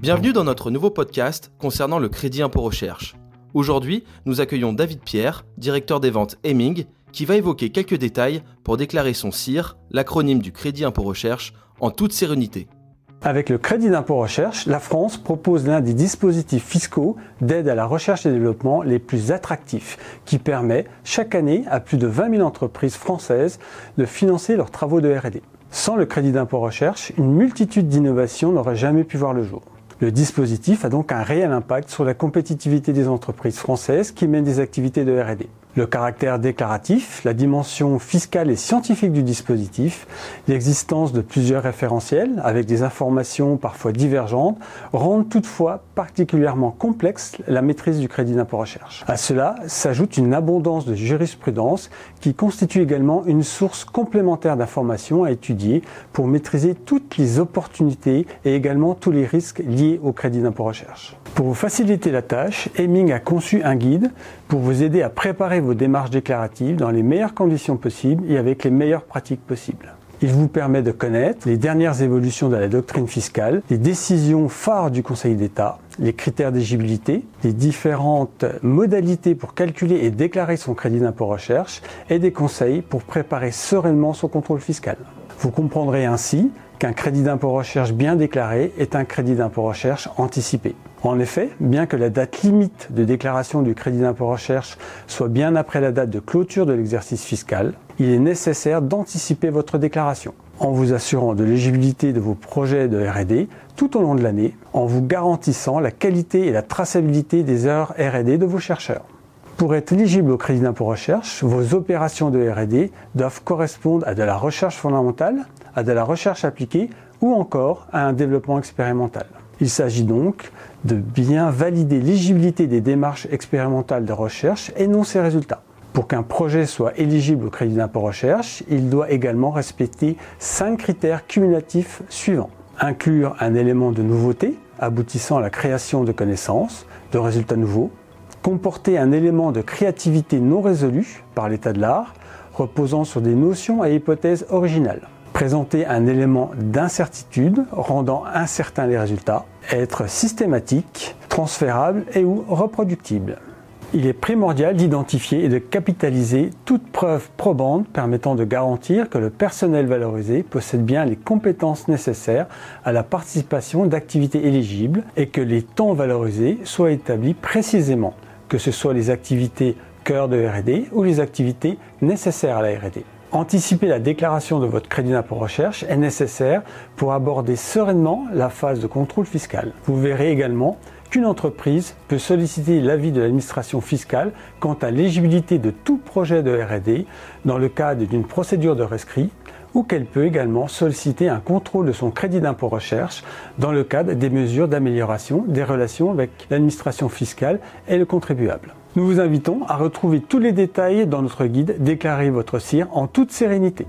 Bienvenue dans notre nouveau podcast concernant le crédit impôt recherche. Aujourd'hui, nous accueillons David Pierre, directeur des ventes Hemming, qui va évoquer quelques détails pour déclarer son CIR, l'acronyme du crédit impôt recherche, en toute sérénité. Avec le crédit d'impôt recherche, la France propose l'un des dispositifs fiscaux d'aide à la recherche et développement les plus attractifs, qui permet chaque année à plus de 20 000 entreprises françaises de financer leurs travaux de RD. Sans le crédit d'impôt recherche, une multitude d'innovations n'aurait jamais pu voir le jour. Le dispositif a donc un réel impact sur la compétitivité des entreprises françaises qui mènent des activités de RD le caractère déclaratif, la dimension fiscale et scientifique du dispositif, l'existence de plusieurs référentiels avec des informations parfois divergentes rendent toutefois particulièrement complexe la maîtrise du crédit d'impôt recherche. À cela s'ajoute une abondance de jurisprudence qui constitue également une source complémentaire d'informations à étudier pour maîtriser toutes les opportunités et également tous les risques liés au crédit d'impôt recherche. Pour vous faciliter la tâche, Heming a conçu un guide pour vous aider à préparer vos démarches déclaratives dans les meilleures conditions possibles et avec les meilleures pratiques possibles. Il vous permet de connaître les dernières évolutions de la doctrine fiscale, les décisions phares du Conseil d'État, les critères d'éligibilité, les différentes modalités pour calculer et déclarer son crédit d'impôt recherche et des conseils pour préparer sereinement son contrôle fiscal. Vous comprendrez ainsi qu'un crédit d'impôt recherche bien déclaré est un crédit d'impôt recherche anticipé. En effet, bien que la date limite de déclaration du crédit d'impôt recherche soit bien après la date de clôture de l'exercice fiscal, il est nécessaire d'anticiper votre déclaration en vous assurant de l'éligibilité de vos projets de RD tout au long de l'année, en vous garantissant la qualité et la traçabilité des heures RD de vos chercheurs. Pour être éligible au crédit d'impôt recherche, vos opérations de RD doivent correspondre à de la recherche fondamentale, à de la recherche appliquée ou encore à un développement expérimental. Il s'agit donc de bien valider l'éligibilité des démarches expérimentales de recherche et non ses résultats. Pour qu'un projet soit éligible au crédit d'impôt recherche, il doit également respecter cinq critères cumulatifs suivants. Inclure un élément de nouveauté aboutissant à la création de connaissances, de résultats nouveaux. Comporter un élément de créativité non résolu par l'état de l'art, reposant sur des notions et hypothèses originales présenter un élément d'incertitude rendant incertains les résultats, être systématique, transférable et ou reproductible. Il est primordial d'identifier et de capitaliser toute preuve probante permettant de garantir que le personnel valorisé possède bien les compétences nécessaires à la participation d'activités éligibles et que les temps valorisés soient établis précisément, que ce soit les activités cœur de RD ou les activités nécessaires à la RD. Anticiper la déclaration de votre crédit d'impôt recherche est nécessaire pour aborder sereinement la phase de contrôle fiscal. Vous verrez également qu'une entreprise peut solliciter l'avis de l'administration fiscale quant à l'éligibilité de tout projet de RD dans le cadre d'une procédure de rescrit ou qu'elle peut également solliciter un contrôle de son crédit d'impôt recherche dans le cadre des mesures d'amélioration des relations avec l'administration fiscale et le contribuable. Nous vous invitons à retrouver tous les détails dans notre guide Déclarer votre CIR en toute sérénité.